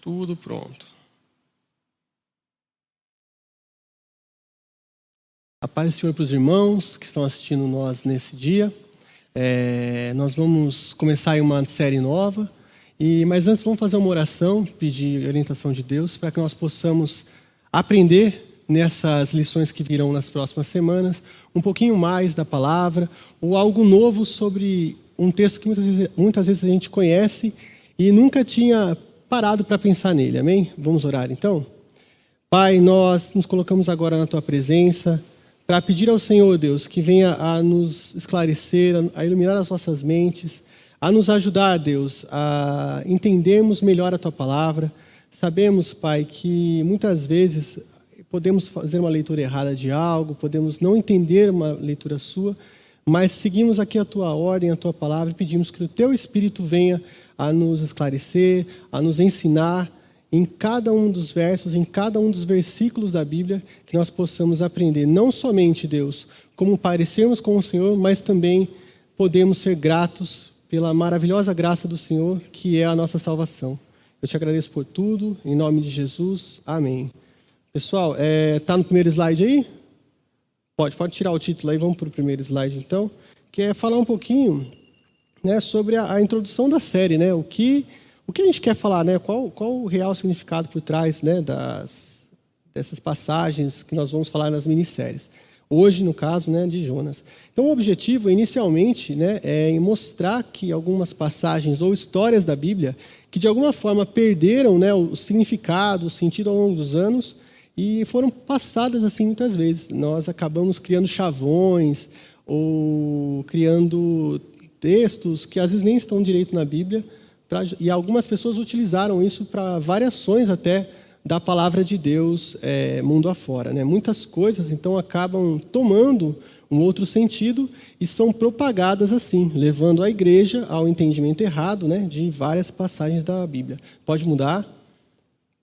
Tudo pronto. A paz do Senhor para os irmãos que estão assistindo nós nesse dia. É, nós vamos começar uma série nova. E, mas antes vamos fazer uma oração, pedir orientação de Deus para que nós possamos aprender nessas lições que virão nas próximas semanas um pouquinho mais da palavra ou algo novo sobre um texto que muitas vezes, muitas vezes a gente conhece e nunca tinha parado para pensar nele. Amém? Vamos orar então? Pai, nós nos colocamos agora na tua presença para pedir ao Senhor, Deus, que venha a nos esclarecer, a iluminar as nossas mentes, a nos ajudar, Deus, a entendermos melhor a tua palavra. Sabemos, Pai, que muitas vezes podemos fazer uma leitura errada de algo, podemos não entender uma leitura sua, mas seguimos aqui a tua ordem, a tua palavra e pedimos que o teu Espírito venha a nos esclarecer, a nos ensinar em cada um dos versos, em cada um dos versículos da Bíblia, que nós possamos aprender não somente, Deus, como parecermos com o Senhor, mas também podemos ser gratos pela maravilhosa graça do Senhor, que é a nossa salvação. Eu te agradeço por tudo, em nome de Jesus. Amém. Pessoal, está é, tá no primeiro slide aí? Pode, pode tirar o título aí, vamos para o primeiro slide então, que é falar um pouquinho né, sobre a, a introdução da série, né, o que o que a gente quer falar, né? Qual, qual o real significado por trás né, das, dessas passagens que nós vamos falar nas minisséries? Hoje, no caso, né, de Jonas. Então, o objetivo, inicialmente, né, é mostrar que algumas passagens ou histórias da Bíblia que, de alguma forma, perderam né, o significado, o sentido ao longo dos anos e foram passadas assim muitas vezes. Nós acabamos criando chavões ou criando textos que, às vezes, nem estão direito na Bíblia, Pra, e algumas pessoas utilizaram isso para variações até da palavra de Deus é, mundo afora. Né? Muitas coisas, então, acabam tomando um outro sentido e são propagadas assim, levando a igreja ao entendimento errado né, de várias passagens da Bíblia. Pode mudar?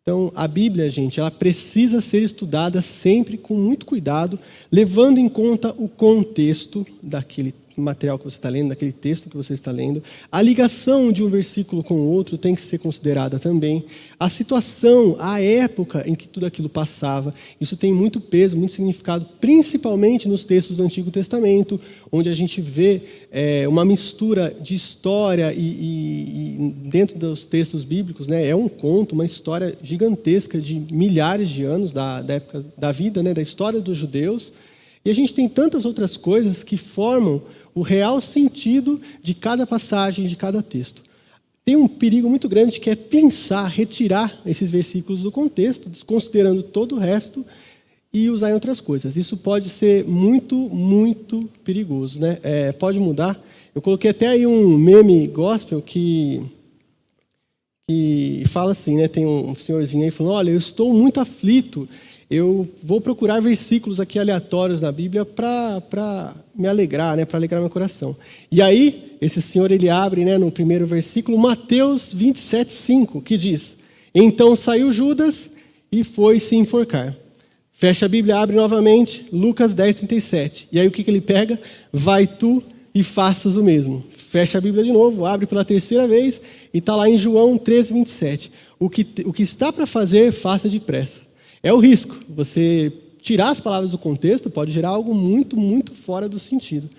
Então, a Bíblia, gente, ela precisa ser estudada sempre com muito cuidado, levando em conta o contexto daquele material que você está lendo, daquele texto que você está lendo. A ligação de um versículo com o outro tem que ser considerada também. A situação, a época em que tudo aquilo passava, isso tem muito peso, muito significado, principalmente nos textos do Antigo Testamento, onde a gente vê é, uma mistura de história e, e, e, dentro dos textos bíblicos, né, é um conto, uma história gigantesca de milhares de anos da, da época da vida, né, da história dos judeus. E a gente tem tantas outras coisas que formam o real sentido de cada passagem, de cada texto. Tem um perigo muito grande que é pensar, retirar esses versículos do contexto, desconsiderando todo o resto e usar em outras coisas. Isso pode ser muito, muito perigoso. Né? É, pode mudar. Eu coloquei até aí um meme gospel que, que fala assim, né? tem um senhorzinho aí falando, olha, eu estou muito aflito, eu vou procurar versículos aqui aleatórios na Bíblia para me alegrar, né, para alegrar meu coração. E aí, esse senhor ele abre né, no primeiro versículo, Mateus 27, 5, que diz: Então saiu Judas e foi se enforcar. Fecha a Bíblia, abre novamente, Lucas 10, 37. E aí o que, que ele pega? Vai tu e faças o mesmo. Fecha a Bíblia de novo, abre pela terceira vez e está lá em João 13, 27. O que, o que está para fazer, faça depressa. É o risco. Você tirar as palavras do contexto pode gerar algo muito, muito fora do sentido.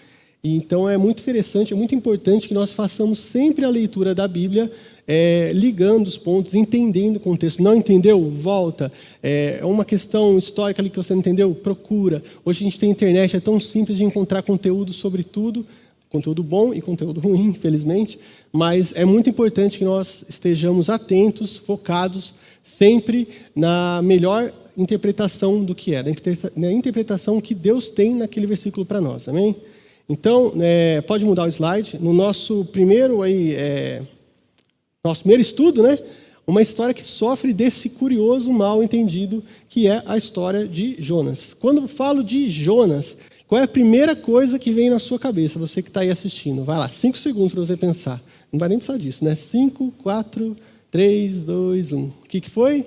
E, então é muito interessante, é muito importante que nós façamos sempre a leitura da Bíblia é, ligando os pontos, entendendo o contexto. Não entendeu? Volta. É, é uma questão histórica ali que você não entendeu? Procura. Hoje a gente tem internet, é tão simples de encontrar conteúdo sobre tudo, conteúdo bom e conteúdo ruim, infelizmente, mas é muito importante que nós estejamos atentos, focados sempre na melhor interpretação do que é, na interpretação que Deus tem naquele versículo para nós, amém? Então, é, pode mudar o slide. No nosso primeiro aí, é, nosso primeiro estudo, né? Uma história que sofre desse curioso mal entendido que é a história de Jonas. Quando falo de Jonas, qual é a primeira coisa que vem na sua cabeça, você que está aí assistindo? Vai lá, cinco segundos para você pensar. Não vai nem precisar disso, né? Cinco, quatro, 3, 2, 1. O que, que foi?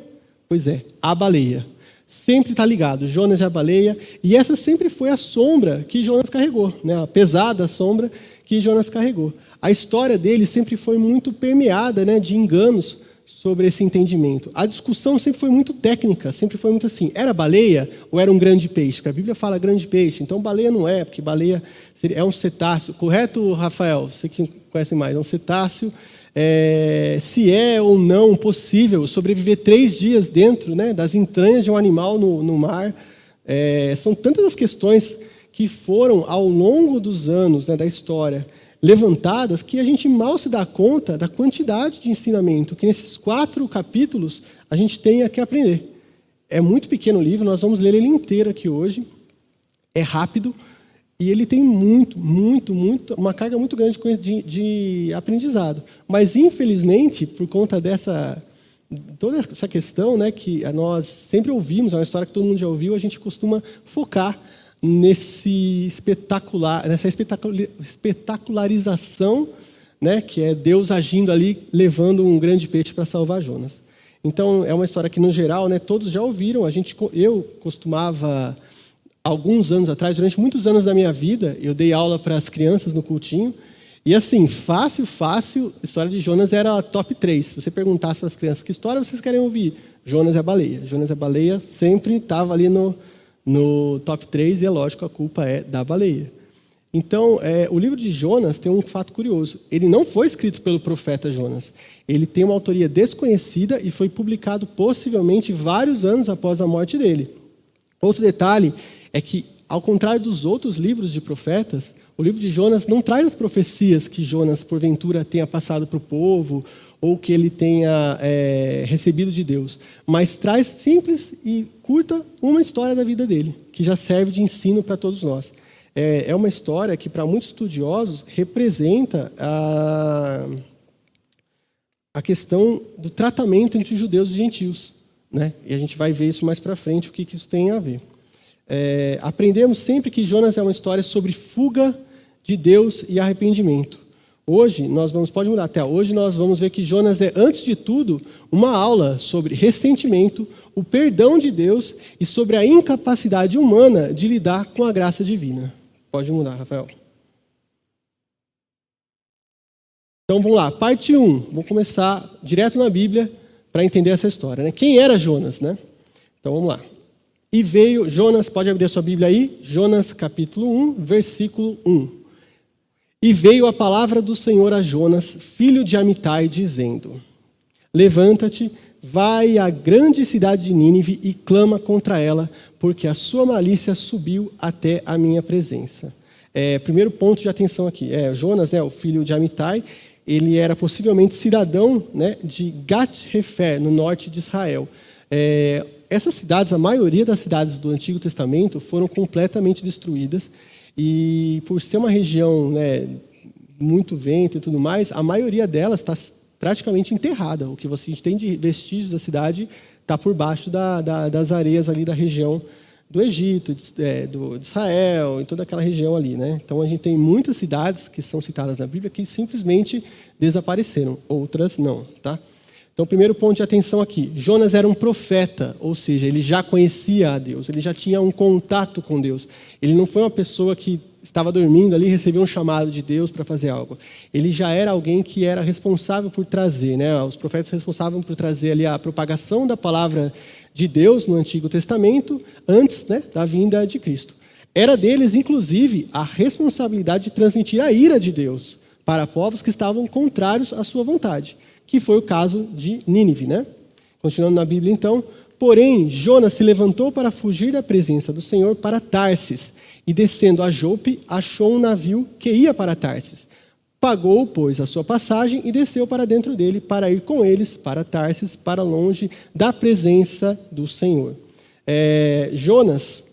Pois é, a baleia. Sempre está ligado, Jonas e a baleia. E essa sempre foi a sombra que Jonas carregou, né? a pesada sombra que Jonas carregou. A história dele sempre foi muito permeada né, de enganos sobre esse entendimento. A discussão sempre foi muito técnica, sempre foi muito assim: era baleia ou era um grande peixe? Porque a Bíblia fala grande peixe, então baleia não é, porque baleia é um cetáceo. Correto, Rafael? Você que conhece mais, é um cetáceo. É, se é ou não possível sobreviver três dias dentro né, das entranhas de um animal no, no mar. É, são tantas as questões que foram, ao longo dos anos né, da história, levantadas que a gente mal se dá conta da quantidade de ensinamento que nesses quatro capítulos a gente tem que aprender. É muito pequeno o livro, nós vamos ler ele inteiro aqui hoje. É rápido e ele tem muito, muito, muito, uma carga muito grande de, de aprendizado. Mas infelizmente, por conta dessa toda essa questão, né, que nós sempre ouvimos, é uma história que todo mundo já ouviu, a gente costuma focar nesse espetacular, nessa espetacularização, né, que é Deus agindo ali, levando um grande peixe para salvar Jonas. Então é uma história que no geral, né, todos já ouviram. A gente, eu costumava alguns anos atrás, durante muitos anos da minha vida, eu dei aula para as crianças no cultinho. E assim, fácil, fácil, a história de Jonas era top 3. Se você perguntasse para as crianças que história vocês querem ouvir, Jonas é a baleia. Jonas é a baleia sempre estava ali no, no top 3 e é lógico, a culpa é da baleia. Então, é, o livro de Jonas tem um fato curioso. Ele não foi escrito pelo profeta Jonas. Ele tem uma autoria desconhecida e foi publicado possivelmente vários anos após a morte dele. Outro detalhe é que, ao contrário dos outros livros de profetas, o livro de Jonas não traz as profecias que Jonas, porventura, tenha passado para o povo ou que ele tenha é, recebido de Deus, mas traz simples e curta uma história da vida dele, que já serve de ensino para todos nós. É, é uma história que, para muitos estudiosos, representa a, a questão do tratamento entre judeus e gentios. Né? E a gente vai ver isso mais para frente, o que, que isso tem a ver. É, aprendemos sempre que Jonas é uma história sobre fuga de Deus e arrependimento. Hoje, nós vamos, pode mudar até hoje, nós vamos ver que Jonas é, antes de tudo, uma aula sobre ressentimento, o perdão de Deus e sobre a incapacidade humana de lidar com a graça divina. Pode mudar, Rafael. Então vamos lá, parte 1. Vou começar direto na Bíblia para entender essa história. Né? Quem era Jonas? Né? Então vamos lá. E veio, Jonas, pode abrir a sua Bíblia aí, Jonas capítulo 1, versículo 1. E veio a palavra do Senhor a Jonas, filho de Amitai, dizendo: Levanta-te, vai à grande cidade de Nínive e clama contra ela, porque a sua malícia subiu até a minha presença. É, primeiro ponto de atenção aqui. É, Jonas, né, o filho de Amitai, ele era possivelmente cidadão né, de Gat-Hefer, no norte de Israel. É, essas cidades, a maioria das cidades do Antigo Testamento, foram completamente destruídas e por ser uma região né, muito vento e tudo mais, a maioria delas está praticamente enterrada. O que você tem de vestígios da cidade está por baixo da, da, das areias ali da região do Egito, de, é, do, de Israel e toda aquela região ali. Né? Então a gente tem muitas cidades que são citadas na Bíblia que simplesmente desapareceram, outras não. Tá? Então, primeiro ponto de atenção aqui: Jonas era um profeta, ou seja, ele já conhecia a Deus, ele já tinha um contato com Deus. Ele não foi uma pessoa que estava dormindo ali e recebeu um chamado de Deus para fazer algo. Ele já era alguém que era responsável por trazer, né? Os profetas responsáveis por trazer ali a propagação da palavra de Deus no Antigo Testamento antes né, da vinda de Cristo. Era deles, inclusive, a responsabilidade de transmitir a ira de Deus para povos que estavam contrários à sua vontade que foi o caso de Nínive, né? Continuando na Bíblia, então. Porém, Jonas se levantou para fugir da presença do Senhor para Tarsis, e descendo a Jope, achou um navio que ia para Tarsis. Pagou, pois, a sua passagem e desceu para dentro dele para ir com eles para Tarsis, para longe da presença do Senhor. É, Jonas,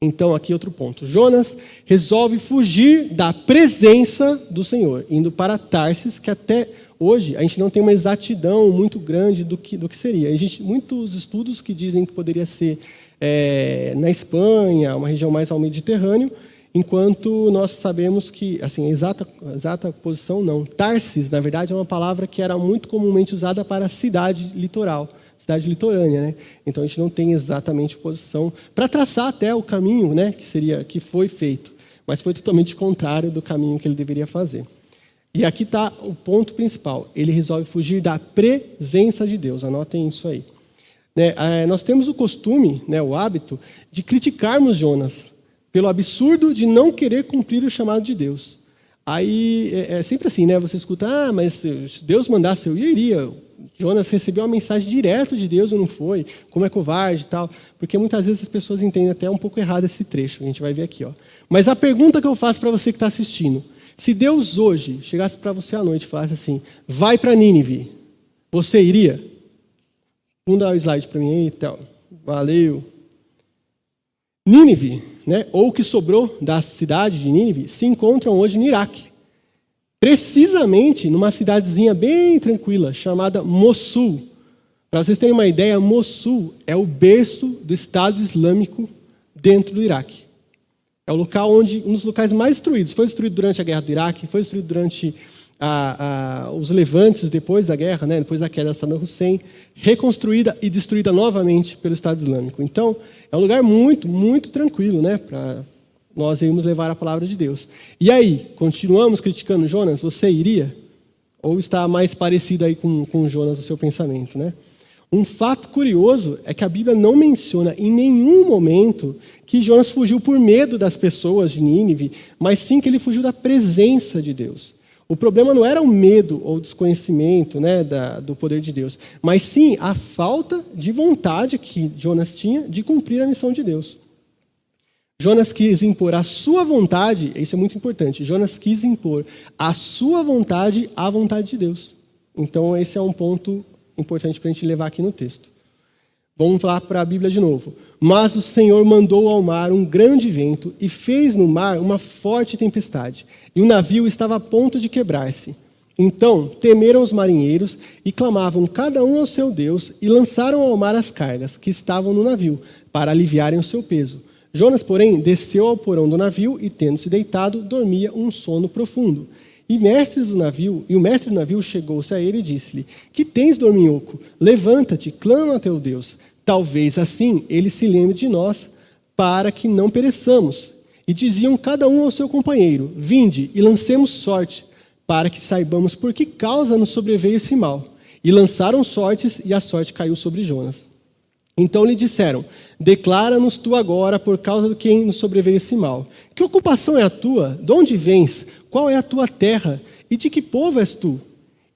então, aqui outro ponto. Jonas resolve fugir da presença do Senhor, indo para Tarsis, que até Hoje, a gente não tem uma exatidão muito grande do que, do que seria. Existe muitos estudos que dizem que poderia ser é, na Espanha, uma região mais ao Mediterrâneo, enquanto nós sabemos que, assim, a exata, exata posição não. Tarsis, na verdade, é uma palavra que era muito comumente usada para cidade litoral, cidade litorânea, né? Então a gente não tem exatamente posição para traçar até o caminho, né, que seria que foi feito, mas foi totalmente contrário do caminho que ele deveria fazer. E aqui está o ponto principal. Ele resolve fugir da presença de Deus. Anotem isso aí. Né, é, nós temos o costume, né, o hábito, de criticarmos Jonas pelo absurdo de não querer cumprir o chamado de Deus. Aí é, é sempre assim, né? Você escuta, ah, mas se Deus mandasse eu iria. Jonas recebeu uma mensagem direto de Deus e não foi. Como é covarde e tal. Porque muitas vezes as pessoas entendem até um pouco errado esse trecho. A gente vai ver aqui, ó. Mas a pergunta que eu faço para você que está assistindo: se Deus hoje chegasse para você à noite e falasse assim, vai para Nínive, você iria? Dar o slide para mim aí, então. Valeu. Nínive, né, ou o que sobrou da cidade de Nínive, se encontram hoje no Iraque. Precisamente numa cidadezinha bem tranquila, chamada Mossul. Para vocês terem uma ideia, Mossul é o berço do Estado Islâmico dentro do Iraque. É o local onde, um dos locais mais destruídos. Foi destruído durante a guerra do Iraque, foi destruído durante a, a, os levantes depois da guerra, né, depois da queda de Saddam Hussein, reconstruída e destruída novamente pelo Estado Islâmico. Então, é um lugar muito, muito tranquilo, né? Para nós irmos levar a palavra de Deus. E aí, continuamos criticando Jonas? Você iria? Ou está mais parecido aí com, com Jonas o seu pensamento, né? Um fato curioso é que a Bíblia não menciona em nenhum momento que Jonas fugiu por medo das pessoas de Nínive, mas sim que ele fugiu da presença de Deus. O problema não era o medo ou o desconhecimento né, da, do poder de Deus, mas sim a falta de vontade que Jonas tinha de cumprir a missão de Deus. Jonas quis impor a sua vontade, isso é muito importante. Jonas quis impor a sua vontade à vontade de Deus. Então, esse é um ponto importante para a gente levar aqui no texto. Vamos lá para a Bíblia de novo. Mas o Senhor mandou ao mar um grande vento e fez no mar uma forte tempestade, e o navio estava a ponto de quebrar-se. Então temeram os marinheiros e clamavam cada um ao seu Deus e lançaram ao mar as cargas que estavam no navio, para aliviarem o seu peso. Jonas, porém, desceu ao porão do navio e, tendo-se deitado, dormia um sono profundo. E mestres do navio, e o mestre do navio chegou-se a ele e disse-lhe: Que tens, dorminhoco? Levanta-te, clama a teu Deus. Talvez assim ele se lembre de nós, para que não pereçamos. E diziam cada um ao seu companheiro: Vinde e lancemos sorte, para que saibamos por que causa nos sobreveio esse mal. E lançaram sortes, e a sorte caiu sobre Jonas. Então lhe disseram: Declara-nos tu agora por causa do que nos sobreveio esse mal. Que ocupação é a tua? De onde vens? Qual é a tua terra? E de que povo és tu?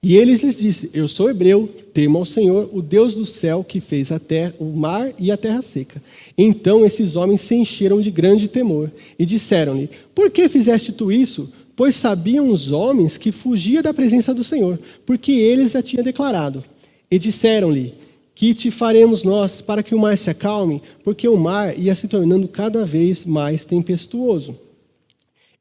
E eles lhes disse: Eu sou hebreu, temo ao Senhor, o Deus do céu, que fez a terra, o mar e a terra seca. Então esses homens se encheram de grande temor e disseram-lhe: Por que fizeste tu isso? Pois sabiam os homens que fugia da presença do Senhor, porque eles a tinham declarado. E disseram-lhe: Que te faremos nós para que o mar se acalme? Porque o mar ia se tornando cada vez mais tempestuoso.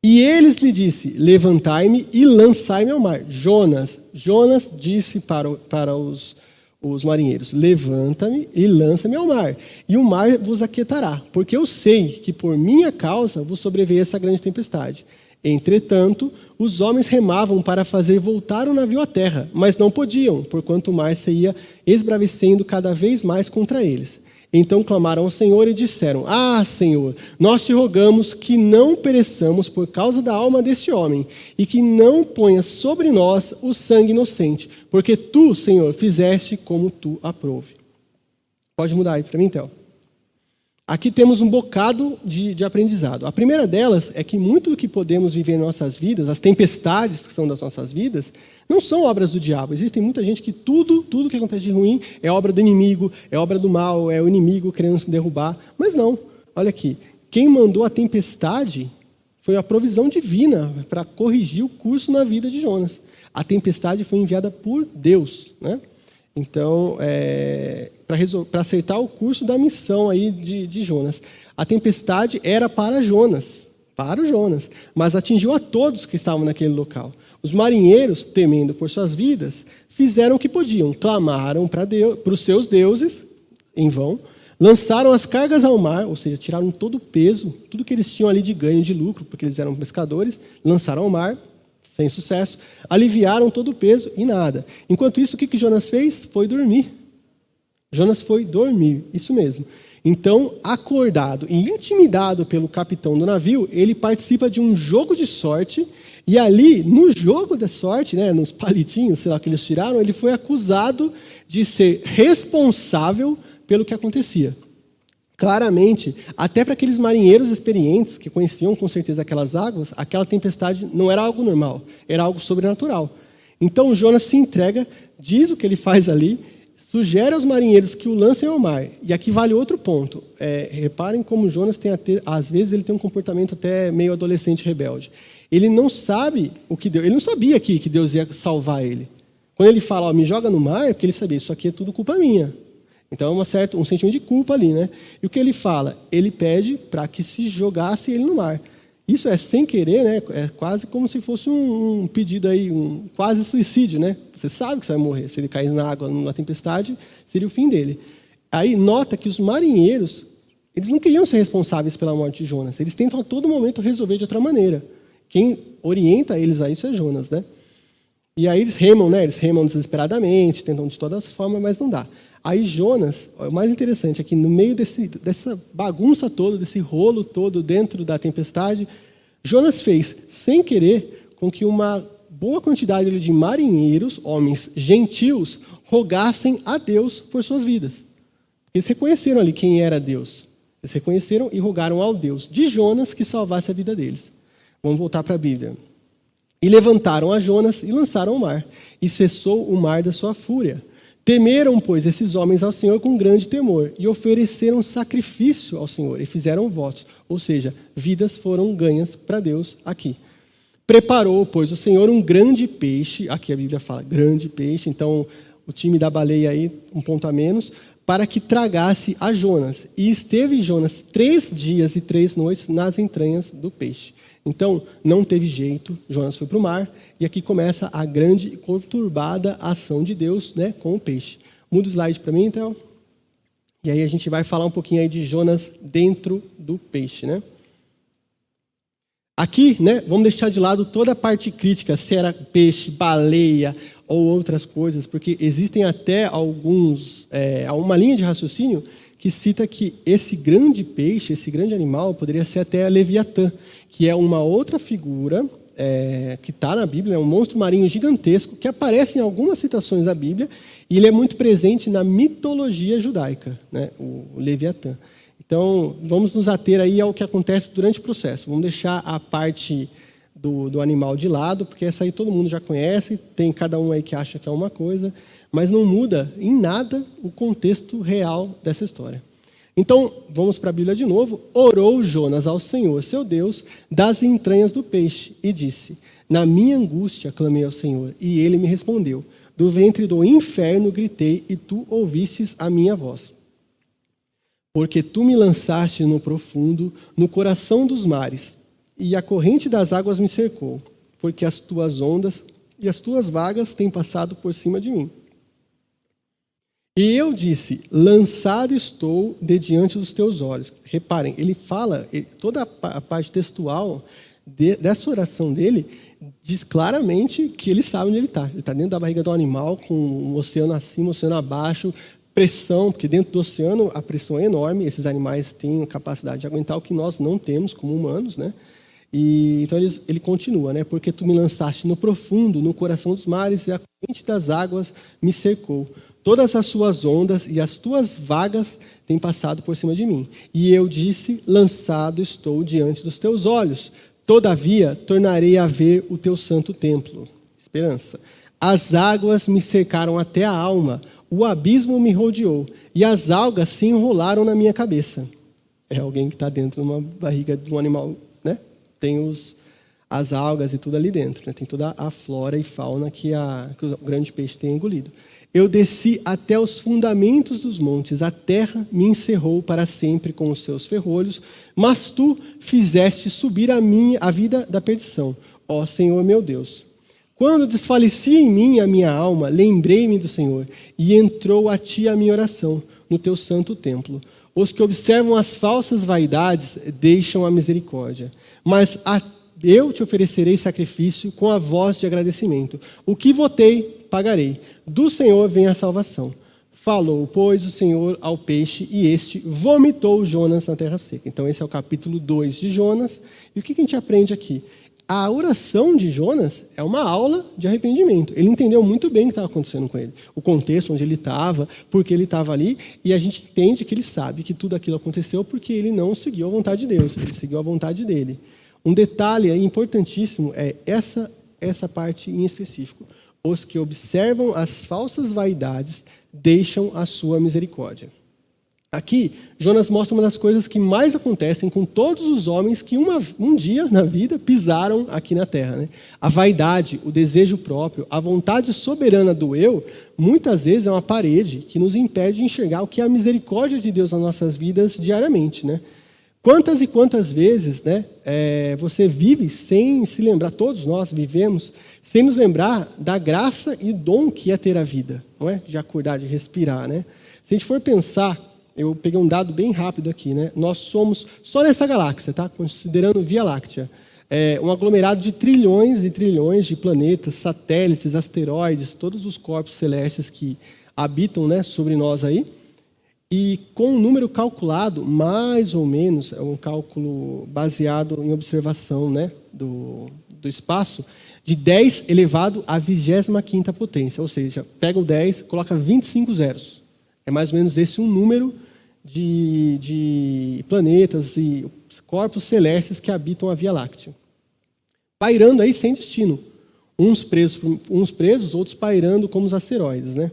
E eles lhe disse: Levantai-me e lançai-me ao mar. Jonas, Jonas disse para, para os, os marinheiros: Levanta-me e lança-me ao mar, e o mar vos aquietará, porque eu sei que por minha causa vos sobreveio essa grande tempestade. Entretanto, os homens remavam para fazer voltar o navio à terra, mas não podiam, porquanto o mar se ia esbravecendo cada vez mais contra eles. Então clamaram ao Senhor e disseram: Ah, Senhor, nós te rogamos que não pereçamos por causa da alma deste homem, e que não ponhas sobre nós o sangue inocente, porque tu, Senhor, fizeste como tu aprove. Pode mudar aí para mim, Théo. Aqui temos um bocado de, de, aprendizado. A primeira delas é que muito do que podemos viver em nossas vidas, as tempestades que são das nossas vidas, não são obras do diabo. Existem muita gente que tudo, tudo que acontece de ruim é obra do inimigo, é obra do mal, é o inimigo querendo se derrubar. Mas não. Olha aqui. Quem mandou a tempestade foi a provisão divina para corrigir o curso na vida de Jonas. A tempestade foi enviada por Deus, né? Então, é, para acertar o curso da missão aí de, de Jonas. A tempestade era para Jonas, para o Jonas, mas atingiu a todos que estavam naquele local. Os marinheiros, temendo por suas vidas, fizeram o que podiam, clamaram para os seus deuses, em vão, lançaram as cargas ao mar, ou seja, tiraram todo o peso, tudo que eles tinham ali de ganho de lucro, porque eles eram pescadores, lançaram ao mar, sem sucesso, aliviaram todo o peso e nada. Enquanto isso, o que, que Jonas fez? Foi dormir. Jonas foi dormir, isso mesmo. Então, acordado e intimidado pelo capitão do navio, ele participa de um jogo de sorte E ali, no jogo da sorte, né, nos palitinhos, sei lá, que eles tiraram, ele foi acusado de ser responsável pelo que acontecia. Claramente, até para aqueles marinheiros experientes que conheciam com certeza aquelas águas, aquela tempestade não era algo normal, era algo sobrenatural. Então Jonas se entrega, diz o que ele faz ali, sugere aos marinheiros que o lancem ao mar. E aqui vale outro ponto. É, reparem como Jonas tem até, às vezes ele tem um comportamento até meio adolescente rebelde. Ele não sabe o que Deus, ele não sabia que, que Deus ia salvar ele. Quando ele fala, ó, me joga no mar, é porque ele sabia, isso aqui é tudo culpa minha. Então é uma certa, um sentimento de culpa ali, né? E o que ele fala? Ele pede para que se jogasse ele no mar. Isso é sem querer, né? É quase como se fosse um, um, pedido aí, um quase suicídio, né? Você sabe que você vai morrer. Se ele cair na água numa tempestade, seria o fim dele. Aí nota que os marinheiros, eles não queriam ser responsáveis pela morte de Jonas. Eles tentam a todo momento resolver de outra maneira. Quem orienta eles a isso é Jonas, né? E aí eles remam, né? Eles remam desesperadamente, tentam de todas as formas, mas não dá. Aí Jonas, o mais interessante é que no meio desse, dessa bagunça toda, desse rolo todo dentro da tempestade, Jonas fez, sem querer, com que uma boa quantidade de marinheiros, homens gentios, rogassem a Deus por suas vidas. Eles reconheceram ali quem era Deus. Eles reconheceram e rogaram ao Deus de Jonas que salvasse a vida deles. Vamos voltar para a Bíblia. E levantaram a Jonas e lançaram ao mar, e cessou o mar da sua fúria. Temeram, pois, esses homens ao Senhor com grande temor e ofereceram sacrifício ao Senhor e fizeram votos, ou seja, vidas foram ganhas para Deus aqui. Preparou, pois, o Senhor um grande peixe, aqui a Bíblia fala grande peixe, então o time da baleia aí, um ponto a menos, para que tragasse a Jonas. E esteve Jonas três dias e três noites nas entranhas do peixe. Então, não teve jeito, Jonas foi para o mar, e aqui começa a grande e conturbada ação de Deus né, com o peixe. Muda o slide para mim, então. E aí a gente vai falar um pouquinho aí de Jonas dentro do peixe, né? Aqui, né, vamos deixar de lado toda a parte crítica, se era peixe, baleia ou outras coisas, porque existem até alguns, é, uma linha de raciocínio que cita que esse grande peixe, esse grande animal, poderia ser até a Leviatã, que é uma outra figura é, que está na Bíblia, é um monstro marinho gigantesco que aparece em algumas citações da Bíblia e ele é muito presente na mitologia judaica, né, o Leviatã. Então, vamos nos ater aí ao que acontece durante o processo. Vamos deixar a parte do, do animal de lado, porque essa aí todo mundo já conhece, tem cada um aí que acha que é uma coisa, mas não muda em nada o contexto real dessa história. Então, vamos para a Bíblia de novo. Orou Jonas ao Senhor, seu Deus, das entranhas do peixe, e disse: Na minha angústia clamei ao Senhor, e ele me respondeu. Do ventre do inferno gritei, e tu ouvistes a minha voz. Porque tu me lançaste no profundo, no coração dos mares, e a corrente das águas me cercou, porque as tuas ondas e as tuas vagas têm passado por cima de mim. E eu disse: Lançado estou de diante dos teus olhos. Reparem, ele fala, toda a parte textual de, dessa oração dele diz claramente que ele sabe onde ele está. Ele está dentro da barriga do animal, com o oceano acima, o oceano abaixo, pressão, porque dentro do oceano a pressão é enorme. Esses animais têm a capacidade de aguentar o que nós não temos como humanos, né? E, então ele, ele, continua, né? Porque tu me lançaste no profundo, no coração dos mares, e a corrente das águas me cercou. Todas as suas ondas e as tuas vagas têm passado por cima de mim. E eu disse: Lançado estou diante dos teus olhos. Todavia, tornarei a ver o teu santo templo. Esperança. As águas me cercaram até a alma, o abismo me rodeou, e as algas se enrolaram na minha cabeça. É alguém que está dentro de uma barriga de um animal, né? Tem os, as algas e tudo ali dentro, né? Tem toda a flora e fauna que, a, que o grande peixe tem engolido. Eu desci até os fundamentos dos montes, a terra me encerrou para sempre com os seus ferrolhos, mas tu fizeste subir a minha a vida da perdição, ó Senhor meu Deus. Quando desfalecia em mim a minha alma, lembrei-me do Senhor, e entrou a ti a minha oração no teu santo templo. Os que observam as falsas vaidades deixam a misericórdia, mas a eu te oferecerei sacrifício com a voz de agradecimento. O que votei, pagarei do Senhor vem a salvação. Falou, pois, o Senhor ao peixe, e este vomitou Jonas na terra seca. Então, esse é o capítulo 2 de Jonas. E o que a gente aprende aqui? a oração de Jonas é uma aula de arrependimento. Ele entendeu muito bem o que estava acontecendo com ele, o contexto onde ele estava, porque ele estava ali, e a gente entende que ele sabe que tudo aquilo aconteceu porque ele não seguiu a vontade de Deus, ele seguiu a vontade dele. Um detalhe importantíssimo é essa essa parte em específico. Os que observam as falsas vaidades deixam a sua misericórdia. Aqui, Jonas mostra uma das coisas que mais acontecem com todos os homens que uma, um dia na vida pisaram aqui na terra. Né? A vaidade, o desejo próprio, a vontade soberana do eu, muitas vezes é uma parede que nos impede de enxergar o que é a misericórdia de Deus nas nossas vidas diariamente. Né? Quantas e quantas vezes né, é, você vive sem se lembrar, todos nós vivemos, sem nos lembrar da graça e dom que é ter a vida, não é? de acordar, de respirar. Né? Se a gente for pensar eu peguei um dado bem rápido aqui, né? Nós somos, só nessa galáxia, tá? considerando Via Láctea, é um aglomerado de trilhões e trilhões de planetas, satélites, asteroides, todos os corpos celestes que habitam né, sobre nós aí. E com um número calculado, mais ou menos, é um cálculo baseado em observação né, do, do espaço, de 10 elevado à 25 potência. Ou seja, pega o 10, coloca 25 zeros. É mais ou menos esse um número de, de planetas e corpos celestes que habitam a Via Láctea. Pairando aí sem destino. Uns presos, uns presos outros pairando como os asteroides. Né?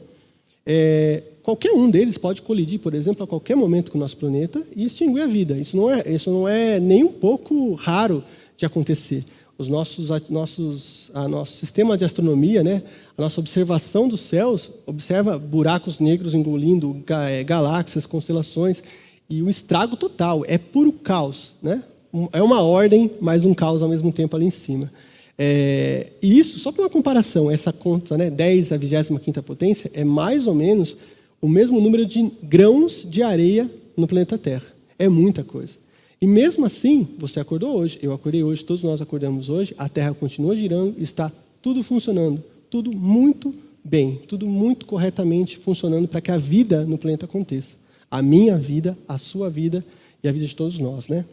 É, qualquer um deles pode colidir, por exemplo, a qualquer momento com o nosso planeta e extinguir a vida. Isso não é, isso não é nem um pouco raro de acontecer os nossos, nossos, a nosso sistema de astronomia, né, a nossa observação dos céus, observa buracos negros engolindo é, galáxias, constelações, e o estrago total, é puro caos. Né? É uma ordem, mas um caos ao mesmo tempo ali em cima. É, e isso, só para uma comparação, essa conta, né, 10 a 25 potência, é mais ou menos o mesmo número de grãos de areia no planeta Terra. É muita coisa. E mesmo assim, você acordou hoje, eu acordei hoje, todos nós acordamos hoje, a Terra continua girando, está tudo funcionando, tudo muito bem, tudo muito corretamente funcionando para que a vida no planeta aconteça. A minha vida, a sua vida e a vida de todos nós, né?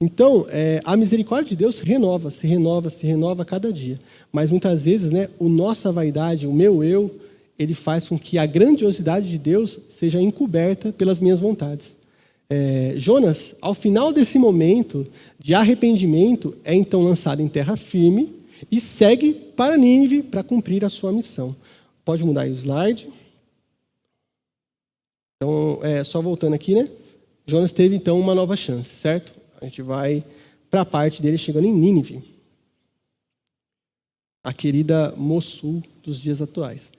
Então, é, a misericórdia de Deus renova, se renova, se renova a cada dia. Mas muitas vezes, né, o nossa vaidade, o meu eu, ele faz com que a grandiosidade de Deus seja encoberta pelas minhas vontades. É, Jonas, ao final desse momento de arrependimento, é então lançado em terra firme e segue para Nínive para cumprir a sua missão. Pode mudar aí o slide. Então, é, só voltando aqui, né? Jonas teve então uma nova chance, certo? A gente vai para a parte dele chegando em Nínive, a querida Mossul dos dias atuais.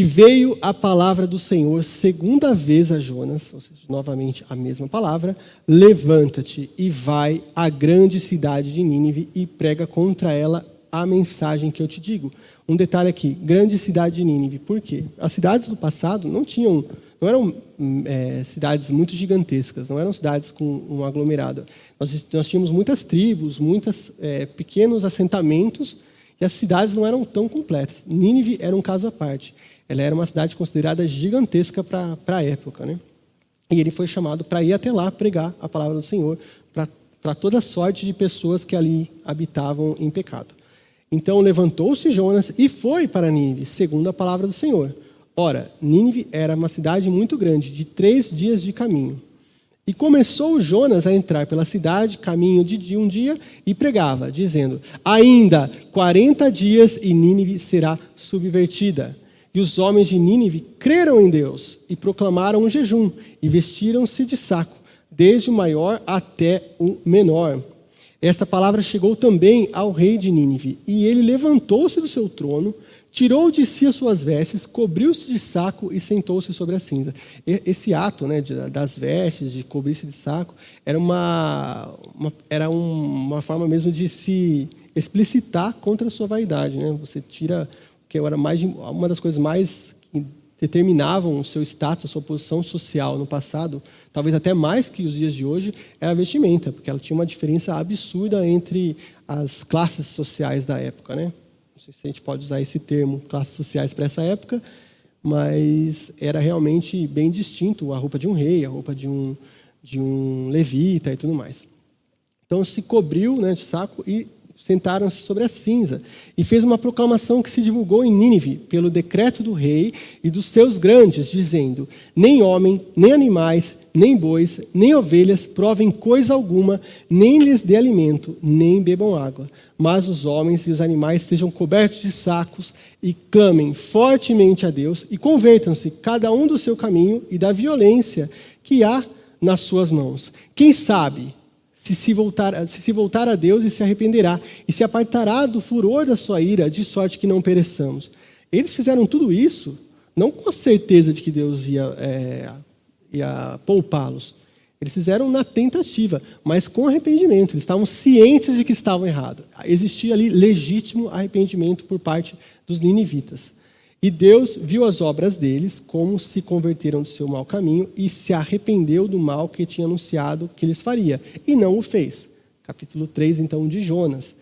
E veio a palavra do Senhor segunda vez a Jonas, ou seja, novamente a mesma palavra: levanta-te e vai à grande cidade de Nínive e prega contra ela a mensagem que eu te digo. Um detalhe aqui: grande cidade de Nínive. Por quê? As cidades do passado não tinham, não eram é, cidades muito gigantescas, não eram cidades com um aglomerado. Nós, nós tínhamos muitas tribos, muitos é, pequenos assentamentos e as cidades não eram tão completas. Nínive era um caso à parte ela era uma cidade considerada gigantesca para a época. Né? E ele foi chamado para ir até lá pregar a palavra do Senhor para toda sorte de pessoas que ali habitavam em pecado. Então levantou-se Jonas e foi para Nínive, segundo a palavra do Senhor. Ora, Nínive era uma cidade muito grande, de três dias de caminho. E começou Jonas a entrar pela cidade, caminho de um dia, e pregava, dizendo: Ainda quarenta dias e Nínive será subvertida. E os homens de Nínive creram em Deus e proclamaram um jejum e vestiram-se de saco, desde o maior até o menor. Esta palavra chegou também ao rei de Nínive, e ele levantou-se do seu trono, tirou de si as suas vestes, cobriu-se de saco e sentou-se sobre a cinza. Esse ato né, das vestes, de cobrir-se de saco, era, uma, uma era uma forma mesmo de se explicitar contra a sua vaidade. Né? Você tira que era mais uma das coisas mais que determinavam o seu status, a sua posição social no passado, talvez até mais que os dias de hoje, é a vestimenta, porque ela tinha uma diferença absurda entre as classes sociais da época, né? Não sei se a gente pode usar esse termo, classes sociais para essa época, mas era realmente bem distinto a roupa de um rei, a roupa de um de um levita e tudo mais. Então se cobriu, né, de saco e sentaram-se sobre a cinza, e fez uma proclamação que se divulgou em Nínive, pelo decreto do rei e dos seus grandes, dizendo: Nem homem, nem animais, nem bois, nem ovelhas provem coisa alguma, nem lhes dê alimento, nem bebam água. Mas os homens e os animais sejam cobertos de sacos e clamem fortemente a Deus e convertam-se, cada um do seu caminho e da violência que há nas suas mãos. Quem sabe se se voltar, se se voltar a Deus e se arrependerá, e se apartará do furor da sua ira, de sorte que não pereçamos. Eles fizeram tudo isso, não com a certeza de que Deus ia, é, ia poupá-los. Eles fizeram na tentativa, mas com arrependimento. Eles estavam cientes de que estavam errados. Existia ali legítimo arrependimento por parte dos ninivitas. E Deus viu as obras deles, como se converteram do seu mau caminho, e se arrependeu do mal que tinha anunciado que lhes faria, e não o fez. Capítulo 3, então, de Jonas.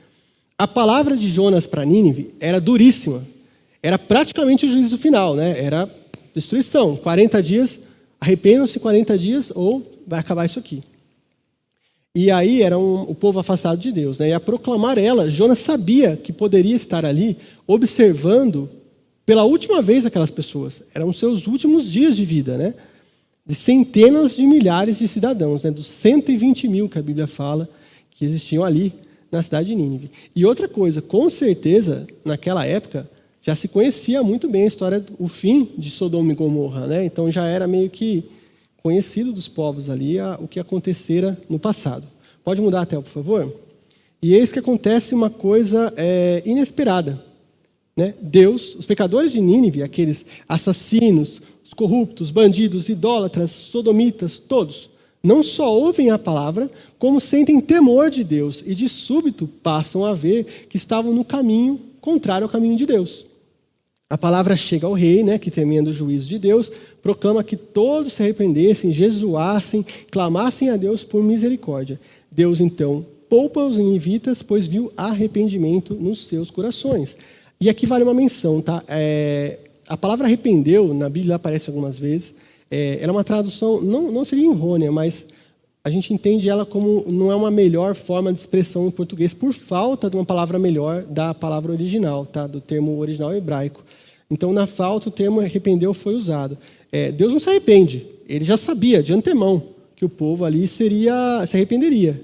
A palavra de Jonas para Nínive era duríssima. Era praticamente o juízo final, né? Era destruição. 40 dias, arrependam-se 40 dias, ou vai acabar isso aqui. E aí era um, o povo afastado de Deus. Né? E a proclamar ela, Jonas sabia que poderia estar ali observando pela última vez aquelas pessoas. Eram seus últimos dias de vida, né? De centenas de milhares de cidadãos, né? dos 120 mil que a Bíblia fala que existiam ali na cidade de Nínive. E outra coisa, com certeza, naquela época, já se conhecia muito bem a história, o fim de Sodoma e Gomorra, né? Então já era meio que conhecido dos povos ali a, o que acontecera no passado. Pode mudar até, por favor? E eis que acontece uma coisa é, inesperada. Né? Deus, os pecadores de Nínive, aqueles assassinos, os corruptos, bandidos, idólatras, sodomitas, todos, não só ouvem a palavra, como sentem temor de Deus e de súbito passam a ver que estavam no caminho contrário ao caminho de Deus. A palavra chega ao rei, né, que temendo o juízo de Deus, proclama que todos se arrependessem, jesuassem, clamassem a Deus por misericórdia. Deus então poupa os ninivitas, pois viu arrependimento nos seus corações. E aqui vale uma menção, tá? É, a palavra arrependeu, na Bíblia aparece algumas vezes, é, ela é uma tradução, não, não seria errônea, mas a gente entende ela como não é uma melhor forma de expressão em português, por falta de uma palavra melhor da palavra original, tá? do termo original hebraico. Então, na falta, o termo arrependeu foi usado. É, Deus não se arrepende, ele já sabia de antemão que o povo ali seria se arrependeria.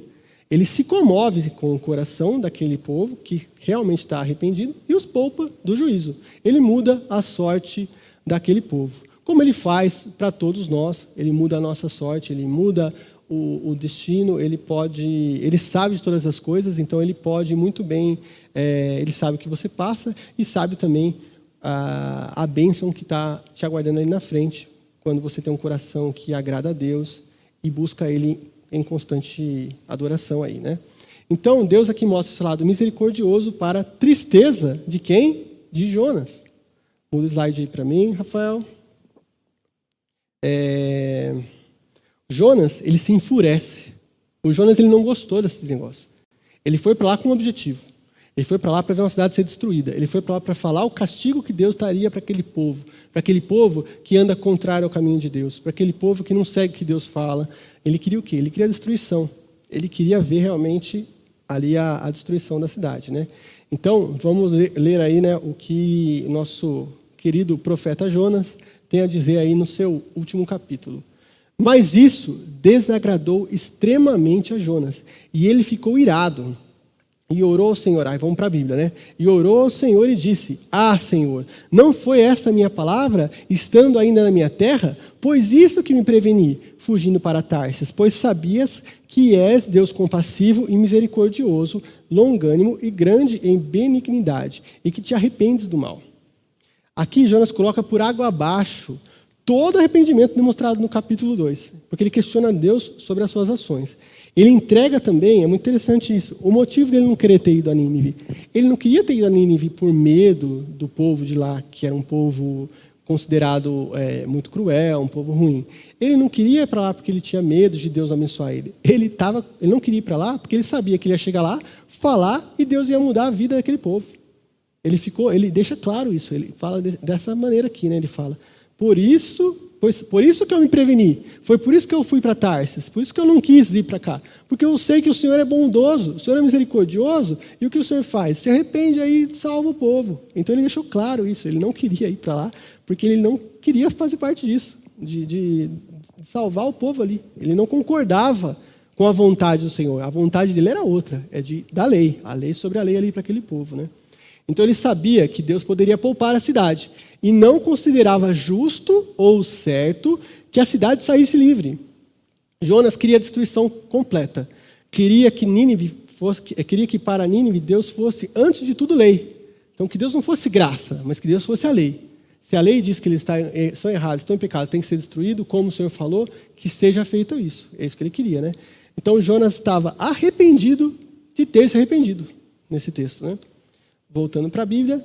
Ele se comove com o coração daquele povo que realmente está arrependido e os poupa do juízo. Ele muda a sorte daquele povo. Como ele faz para todos nós, ele muda a nossa sorte, ele muda o, o, destino, ele pode, ele sabe de todas as coisas, então ele pode muito bem, é, ele sabe o que você passa e sabe também a, a bênção que está te aguardando ali na frente, quando você tem um coração que agrada a Deus e busca Ele em constante adoração aí, né? Então, Deus aqui mostra esse lado misericordioso para a tristeza de quem? De Jonas. Muda o slide aí para mim, Rafael. É... Jonas, ele se enfurece. O Jonas, ele não gostou desse negócio. Ele foi para lá com um objetivo. Ele foi para lá para ver uma cidade ser destruída. Ele foi para lá para falar o castigo que Deus estaria para aquele povo. Para aquele povo que anda contrário ao caminho de Deus. Para aquele povo que não segue o que Deus fala. Ele queria o quê? Ele queria a destruição. Ele queria ver realmente ali a, a destruição da cidade, né? Então, vamos ler aí né, o que nosso querido profeta Jonas tem a dizer aí no seu último capítulo. Mas isso desagradou extremamente a Jonas, e ele ficou irado. E orou ao Senhor, aí vamos para a Bíblia, né? E orou ao Senhor e disse: Ah, Senhor, não foi essa minha palavra, estando ainda na minha terra? Pois isso que me preveni, fugindo para Tarsis, pois sabias que és Deus compassivo e misericordioso, longânimo e grande em benignidade, e que te arrependes do mal. Aqui Jonas coloca por água abaixo todo arrependimento demonstrado no capítulo 2, porque ele questiona Deus sobre as suas ações. Ele entrega também, é muito interessante isso, o motivo dele não querer ter ido a Nínive. Ele não queria ter ido a Nínive por medo do povo de lá, que era um povo considerado é, muito cruel, um povo ruim. Ele não queria ir para lá porque ele tinha medo de Deus abençoar ele. Ele, tava, ele não queria ir para lá porque ele sabia que ele ia chegar lá, falar e Deus ia mudar a vida daquele povo. Ele ficou, ele deixa claro isso. Ele fala dessa maneira aqui, né? Ele fala: por isso, Pois, por isso que eu me preveni. Foi por isso que eu fui para Tarsis. Por isso que eu não quis ir para cá. Porque eu sei que o Senhor é bondoso, o Senhor é misericordioso. E o que o Senhor faz? Se arrepende aí e salva o povo. Então ele deixou claro isso. Ele não queria ir para lá, porque ele não queria fazer parte disso, de, de, de salvar o povo ali. Ele não concordava com a vontade do Senhor. A vontade dele era outra, é de da lei, a lei sobre a lei ali para aquele povo, né? Então ele sabia que Deus poderia poupar a cidade e não considerava justo ou certo que a cidade saísse livre. Jonas queria a destruição completa. Queria que Nínive fosse, queria que para Nínive Deus fosse antes de tudo lei. Então que Deus não fosse graça, mas que Deus fosse a lei. Se a lei diz que eles são errados, estão em pecado, tem que ser destruído, como o Senhor falou, que seja feito isso. É isso que ele queria, né? Então Jonas estava arrependido de ter se arrependido nesse texto, né? Voltando para a Bíblia,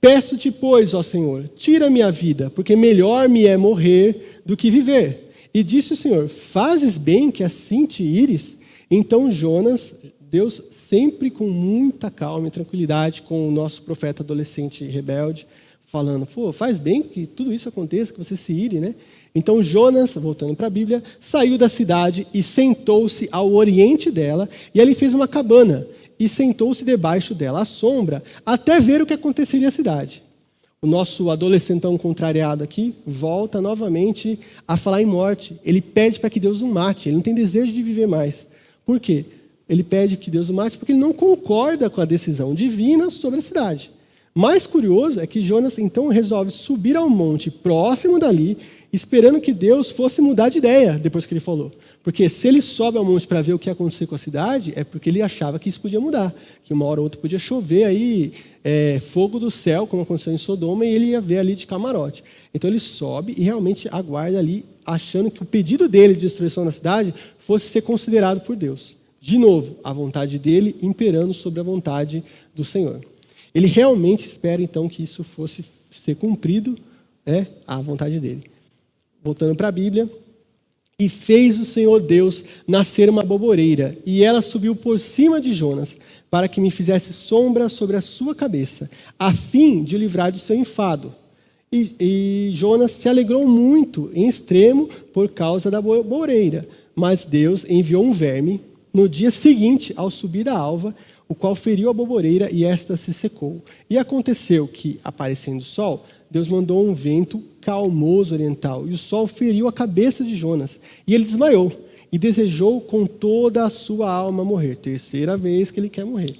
Peço-te, pois, ó Senhor, tira minha vida, porque melhor me é morrer do que viver. E disse o Senhor: Fazes bem que assim te ires? Então Jonas, Deus sempre com muita calma e tranquilidade com o nosso profeta adolescente rebelde, falando: Pô, faz bem que tudo isso aconteça, que você se ire, né? Então Jonas, voltando para a Bíblia, saiu da cidade e sentou-se ao oriente dela, e ali fez uma cabana e sentou-se debaixo dela à sombra, até ver o que aconteceria à cidade. O nosso adolescentão contrariado aqui volta novamente a falar em morte. Ele pede para que Deus o mate, ele não tem desejo de viver mais. Por quê? Ele pede que Deus o mate porque ele não concorda com a decisão divina sobre a cidade. Mais curioso é que Jonas então resolve subir ao monte próximo dali, esperando que Deus fosse mudar de ideia depois que ele falou. Porque se ele sobe ao monte para ver o que ia acontecer com a cidade, é porque ele achava que isso podia mudar. Que uma hora ou outra podia chover aí é, fogo do céu, como aconteceu em Sodoma, e ele ia ver ali de camarote. Então ele sobe e realmente aguarda ali, achando que o pedido dele de destruição da cidade fosse ser considerado por Deus. De novo, a vontade dele imperando sobre a vontade do Senhor. Ele realmente espera então que isso fosse ser cumprido, é a vontade dele. Voltando para a Bíblia, e fez o Senhor Deus nascer uma boboreira, e ela subiu por cima de Jonas, para que me fizesse sombra sobre a sua cabeça, a fim de livrar do seu enfado. E, e Jonas se alegrou muito, em extremo, por causa da boboreira. Mas Deus enviou um verme no dia seguinte, ao subir da alva, o qual feriu a boboreira e esta se secou. E aconteceu que, aparecendo o sol, Deus mandou um vento calmoso oriental, e o sol feriu a cabeça de Jonas, e ele desmaiou, e desejou com toda a sua alma morrer. Terceira vez que ele quer morrer.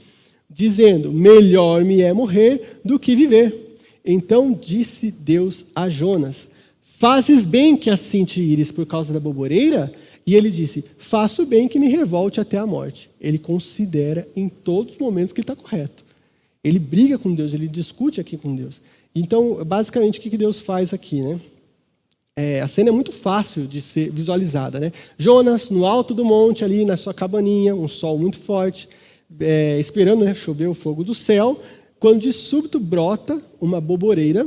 Dizendo: Melhor me é morrer do que viver. Então disse Deus a Jonas: Fazes bem que assim te ires por causa da boboreira? E ele disse: Faço bem que me revolte até a morte. Ele considera em todos os momentos que está correto. Ele briga com Deus, ele discute aqui com Deus. Então, basicamente, o que Deus faz aqui, né? É, a cena é muito fácil de ser visualizada, né? Jonas no alto do monte ali na sua cabaninha, um sol muito forte, é, esperando né, chover o fogo do céu, quando de súbito brota uma boboreira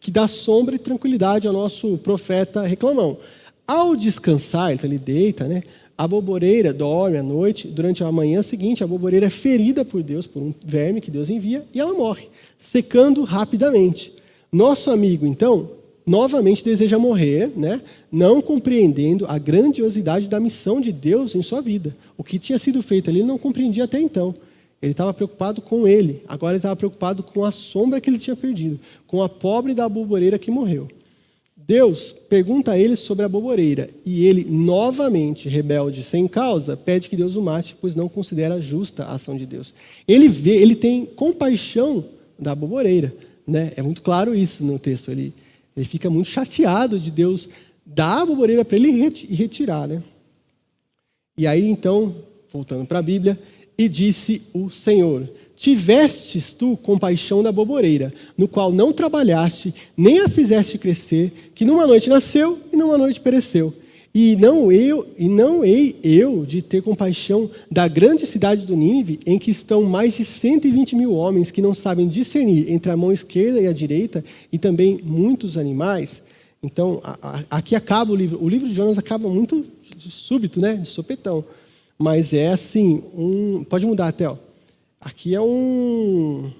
que dá sombra e tranquilidade ao nosso profeta reclamão. Ao descansar, então ele deita, né? A boboreira dorme à noite, durante a manhã seguinte, a boboreira é ferida por Deus, por um verme que Deus envia, e ela morre secando rapidamente. Nosso amigo, então, novamente deseja morrer, né? não compreendendo a grandiosidade da missão de Deus em sua vida. O que tinha sido feito ali ele não compreendia até então. Ele estava preocupado com ele, agora ele estava preocupado com a sombra que ele tinha perdido, com a pobre da boboreira que morreu. Deus pergunta a ele sobre a boboreira e ele, novamente rebelde, sem causa, pede que Deus o mate, pois não considera justa a ação de Deus. Ele vê, ele tem compaixão da boboreira. Né? É muito claro isso no texto. Ele, ele fica muito chateado de Deus dar a boboreira para ele e retirar. Né? E aí, então, voltando para a Bíblia, e disse o Senhor: Tivestes tu compaixão da boboreira, no qual não trabalhaste, nem a fizeste crescer, que numa noite nasceu e numa noite pereceu. E não eu, e não hei eu de ter compaixão da grande cidade do Nínive, em que estão mais de 120 mil homens que não sabem discernir entre a mão esquerda e a direita, e também muitos animais. Então, a, a, aqui acaba o livro. O livro de Jonas acaba muito súbito, né? De sopetão. Mas é assim, um. Pode mudar, Theo. Aqui é um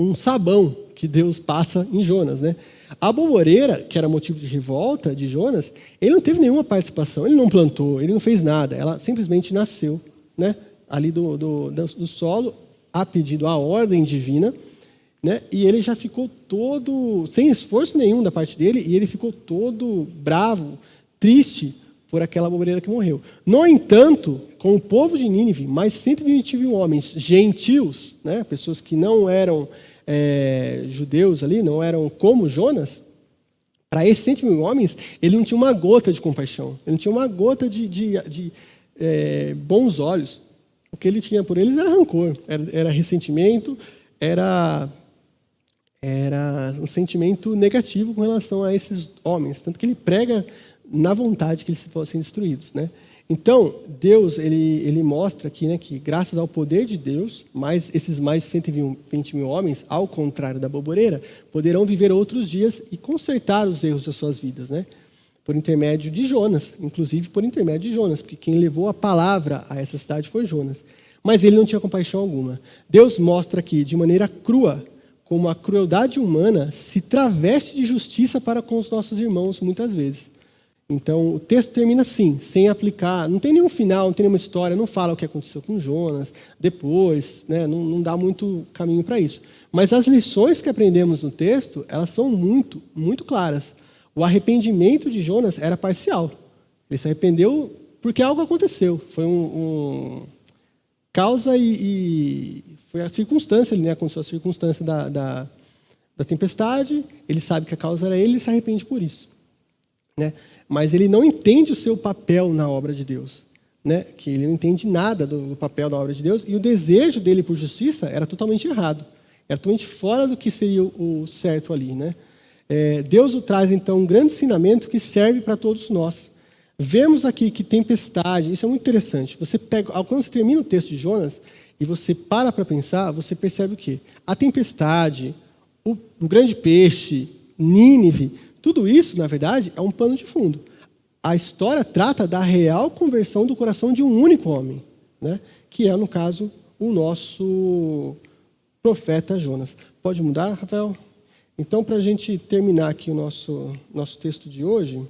um sabão que Deus passa em Jonas, né? A boboreira, que era motivo de revolta de Jonas, ele não teve nenhuma participação, ele não plantou, ele não fez nada, ela simplesmente nasceu né, ali do, do, do solo, a pedido, a ordem divina, né, e ele já ficou todo, sem esforço nenhum da parte dele, e ele ficou todo bravo, triste por aquela boboreira que morreu. No entanto, com o povo de Nínive, mais 120 mil homens gentios, né, pessoas que não eram é, judeus ali, não eram como Jonas, para esses 100 mil homens, ele não tinha uma gota de compaixão, ele não tinha uma gota de, de, de é, bons olhos. O que ele tinha por eles era rancor, era, era ressentimento, era, era um sentimento negativo com relação a esses homens. Tanto que ele prega na vontade que eles fossem destruídos. Né? Então, Deus ele, ele mostra aqui né, que, graças ao poder de Deus, mais, esses mais de 120 mil homens, ao contrário da boboreira, poderão viver outros dias e consertar os erros das suas vidas, né? por intermédio de Jonas, inclusive por intermédio de Jonas, porque quem levou a palavra a essa cidade foi Jonas. Mas ele não tinha compaixão alguma. Deus mostra aqui, de maneira crua, como a crueldade humana se traveste de justiça para com os nossos irmãos, muitas vezes. Então, o texto termina assim, sem aplicar, não tem nenhum final, não tem nenhuma história, não fala o que aconteceu com Jonas, depois, né, não, não dá muito caminho para isso. Mas as lições que aprendemos no texto, elas são muito, muito claras. O arrependimento de Jonas era parcial. Ele se arrependeu porque algo aconteceu. Foi um, um causa e, e, foi a circunstância, né? aconteceu a circunstância da, da, da tempestade. Ele sabe que a causa era ele e se arrepende por isso, né? Mas ele não entende o seu papel na obra de Deus. Né? Que ele não entende nada do, do papel da obra de Deus, e o desejo dele por justiça era totalmente errado. Era totalmente fora do que seria o, o certo ali. Né? É, Deus o traz, então, um grande ensinamento que serve para todos nós. Vemos aqui que tempestade, isso é muito interessante. Você pega, quando você termina o texto de Jonas e você para para pensar, você percebe o quê? A tempestade, o, o grande peixe, Nínive, tudo isso, na verdade, é um pano de fundo. A história trata da real conversão do coração de um único homem, né? que é, no caso, o nosso profeta Jonas. Pode mudar, Rafael? Então, para a gente terminar aqui o nosso, nosso texto de hoje,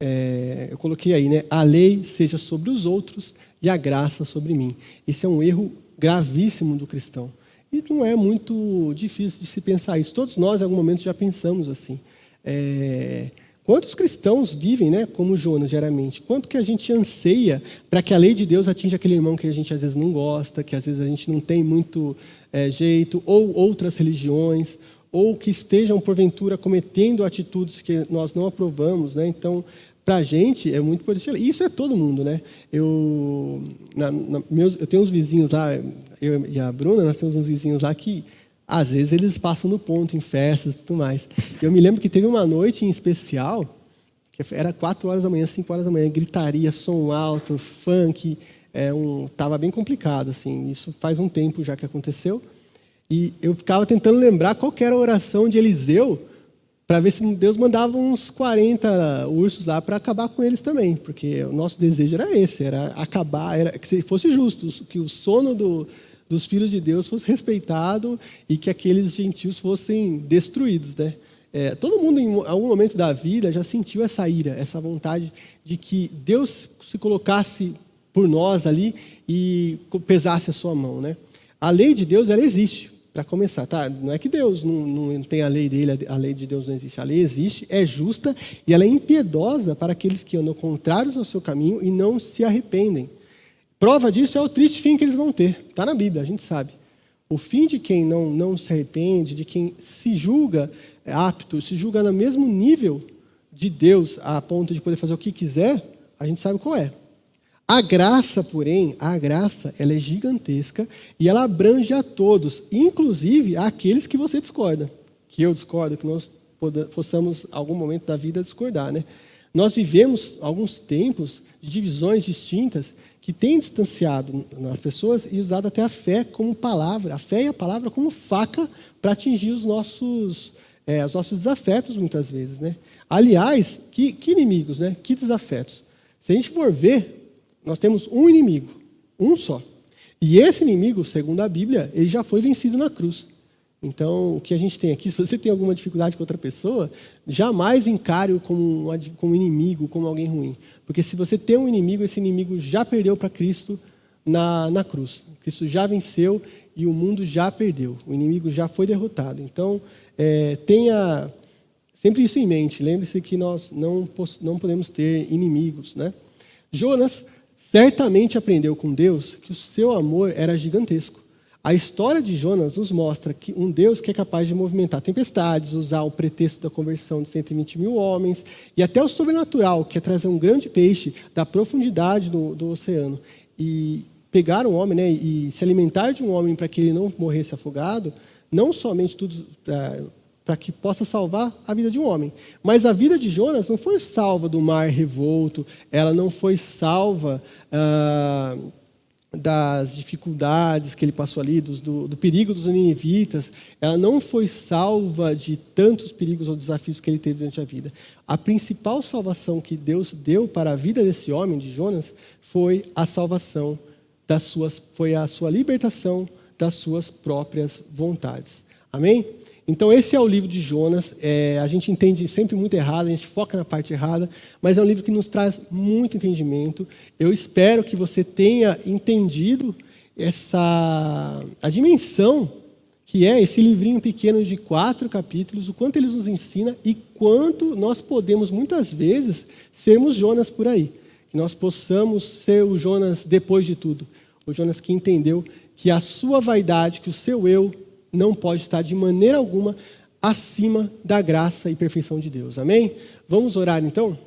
é, eu coloquei aí, né? A lei seja sobre os outros e a graça sobre mim. Esse é um erro gravíssimo do cristão. E não é muito difícil de se pensar isso. Todos nós, em algum momento, já pensamos assim. É... Quantos cristãos vivem né, como Jonas, diariamente? Quanto que a gente anseia para que a lei de Deus atinja aquele irmão que a gente às vezes não gosta, que às vezes a gente não tem muito é, jeito, ou outras religiões, ou que estejam, porventura, cometendo atitudes que nós não aprovamos. Né? Então, para a gente é muito importante. Isso é todo mundo, né? Eu, na, na, meus, eu tenho uns vizinhos lá, eu e a Bruna, nós temos uns vizinhos lá que às vezes eles passam no ponto em festas e tudo mais. Eu me lembro que teve uma noite em especial, que era 4 horas da manhã, 5 horas da manhã, gritaria, som alto, funk, é um, tava bem complicado assim. Isso faz um tempo já que aconteceu. E eu ficava tentando lembrar qual era a oração de Eliseu para ver se Deus mandava uns 40 ursos lá para acabar com eles também, porque o nosso desejo era esse, era acabar, era que fosse justo, que o sono do, dos filhos de Deus fosse respeitado e que aqueles gentios fossem destruídos, né? É, todo mundo em algum momento da vida já sentiu essa ira, essa vontade de que Deus se colocasse por nós ali e pesasse a sua mão, né? A lei de Deus ela existe, para começar, tá? Não é que Deus não, não, tem a lei dele, a lei de Deus não existe. A lei existe, é justa e ela é impiedosa para aqueles que andam contrários ao seu caminho e não se arrependem. Prova disso é o triste fim que eles vão ter. Está na Bíblia, a gente sabe. O fim de quem não, não se arrepende, de quem se julga apto, se julga no mesmo nível de Deus, a ponto de poder fazer o que quiser, a gente sabe qual é. A graça, porém, a graça, ela é gigantesca e ela abrange a todos, inclusive aqueles que você discorda, que eu discordo, que nós possamos, em algum momento da vida, discordar. Né? Nós vivemos alguns tempos de divisões distintas que têm distanciado as pessoas e usado até a fé como palavra, a fé e a palavra como faca para atingir os nossos, é, os nossos desafetos, muitas vezes. Né? Aliás, que, que inimigos, né? que desafetos. Se a gente for ver, nós temos um inimigo, um só. E esse inimigo, segundo a Bíblia, ele já foi vencido na cruz. Então, o que a gente tem aqui, se você tem alguma dificuldade com outra pessoa, jamais encare-o como, um, como inimigo, como alguém ruim. Porque se você tem um inimigo, esse inimigo já perdeu para Cristo na, na cruz. Cristo já venceu e o mundo já perdeu. O inimigo já foi derrotado. Então, é, tenha sempre isso em mente. Lembre-se que nós não, não podemos ter inimigos. Né? Jonas certamente aprendeu com Deus que o seu amor era gigantesco. A história de Jonas nos mostra que um Deus que é capaz de movimentar tempestades, usar o pretexto da conversão de 120 mil homens, e até o sobrenatural, que é trazer um grande peixe da profundidade do, do oceano, e pegar um homem né, e se alimentar de um homem para que ele não morresse afogado, não somente tudo é, para que possa salvar a vida de um homem, mas a vida de Jonas não foi salva do mar revolto, ela não foi salva. Ah, das dificuldades que ele passou ali, dos, do, do, perigo dos ninivitas, ela não foi salva de tantos perigos ou desafios que ele teve durante a vida. A principal salvação que Deus deu para a vida desse homem, de Jonas, foi a salvação das suas, foi a sua libertação das suas próprias vontades. Amém? Então, esse é o livro de Jonas. É, a gente entende sempre muito errado, a gente foca na parte errada, mas é um livro que nos traz muito entendimento. Eu espero que você tenha entendido essa a dimensão que é esse livrinho pequeno de quatro capítulos, o quanto ele nos ensina e quanto nós podemos, muitas vezes, sermos Jonas por aí. Que nós possamos ser o Jonas depois de tudo. O Jonas que entendeu que a sua vaidade, que o seu eu, não pode estar de maneira alguma acima da graça e perfeição de Deus. Amém? Vamos orar então?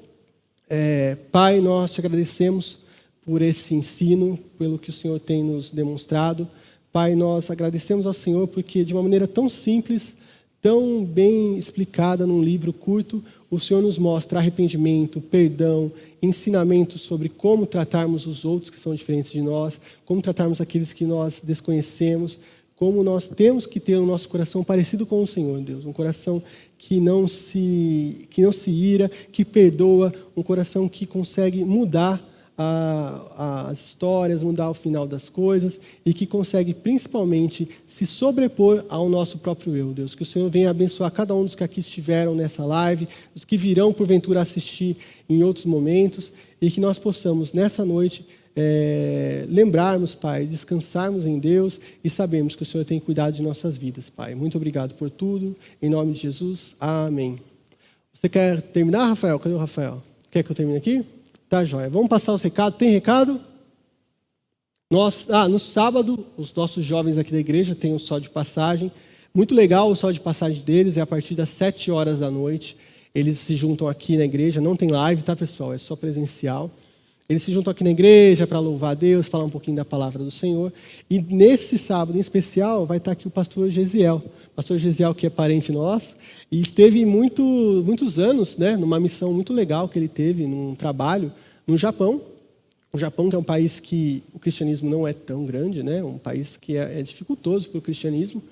É, pai, nós te agradecemos por esse ensino, pelo que o Senhor tem nos demonstrado. Pai, nós agradecemos ao Senhor porque, de uma maneira tão simples, tão bem explicada num livro curto, o Senhor nos mostra arrependimento, perdão, ensinamento sobre como tratarmos os outros que são diferentes de nós, como tratarmos aqueles que nós desconhecemos, como nós temos que ter o nosso coração parecido com o Senhor, Deus, um coração que não se que não se ira, que perdoa, um coração que consegue mudar a, as histórias, mudar o final das coisas e que consegue principalmente se sobrepor ao nosso próprio eu, Deus. Que o Senhor venha abençoar cada um dos que aqui estiveram nessa live, os que virão porventura assistir em outros momentos e que nós possamos nessa noite é, lembrarmos, Pai, descansarmos em Deus e sabemos que o Senhor tem cuidado de nossas vidas, Pai. Muito obrigado por tudo. Em nome de Jesus, amém. Você quer terminar, Rafael? Cadê o Rafael? Quer que eu termine aqui? Tá, joia. Vamos passar os recados. Tem recado? Nós, ah, no sábado, os nossos jovens aqui da igreja têm o sol de passagem. Muito legal o sol de passagem deles, é a partir das 7 horas da noite. Eles se juntam aqui na igreja, não tem live, tá, pessoal? É só presencial. Eles se juntam aqui na igreja para louvar a Deus, falar um pouquinho da palavra do Senhor. E nesse sábado em especial vai estar aqui o pastor Gesiel. pastor Gesiel, que é parente nosso, e esteve muito, muitos anos né, numa missão muito legal que ele teve, num trabalho no Japão. O Japão, que é um país que o cristianismo não é tão grande, né, um país que é, é dificultoso para o cristianismo,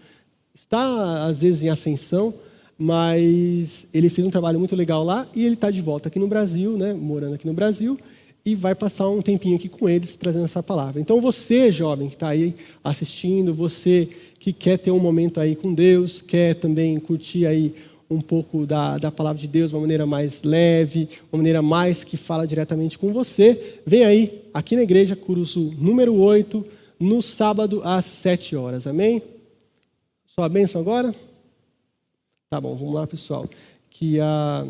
está às vezes em ascensão, mas ele fez um trabalho muito legal lá e ele está de volta aqui no Brasil, né, morando aqui no Brasil, e vai passar um tempinho aqui com eles trazendo essa palavra. Então você, jovem que está aí assistindo, você que quer ter um momento aí com Deus, quer também curtir aí um pouco da, da palavra de Deus de uma maneira mais leve, uma maneira mais que fala diretamente com você, vem aí aqui na igreja, curso número 8, no sábado às 7 horas. Amém? Sua bênção agora? Tá bom, vamos lá, pessoal. Que a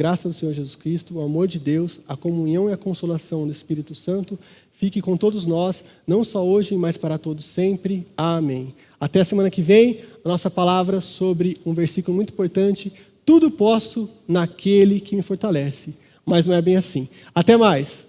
graça do Senhor Jesus Cristo, o amor de Deus, a comunhão e a consolação do Espírito Santo fique com todos nós, não só hoje, mas para todos sempre. Amém. Até a semana que vem, a nossa palavra sobre um versículo muito importante: tudo posso naquele que me fortalece. Mas não é bem assim. Até mais.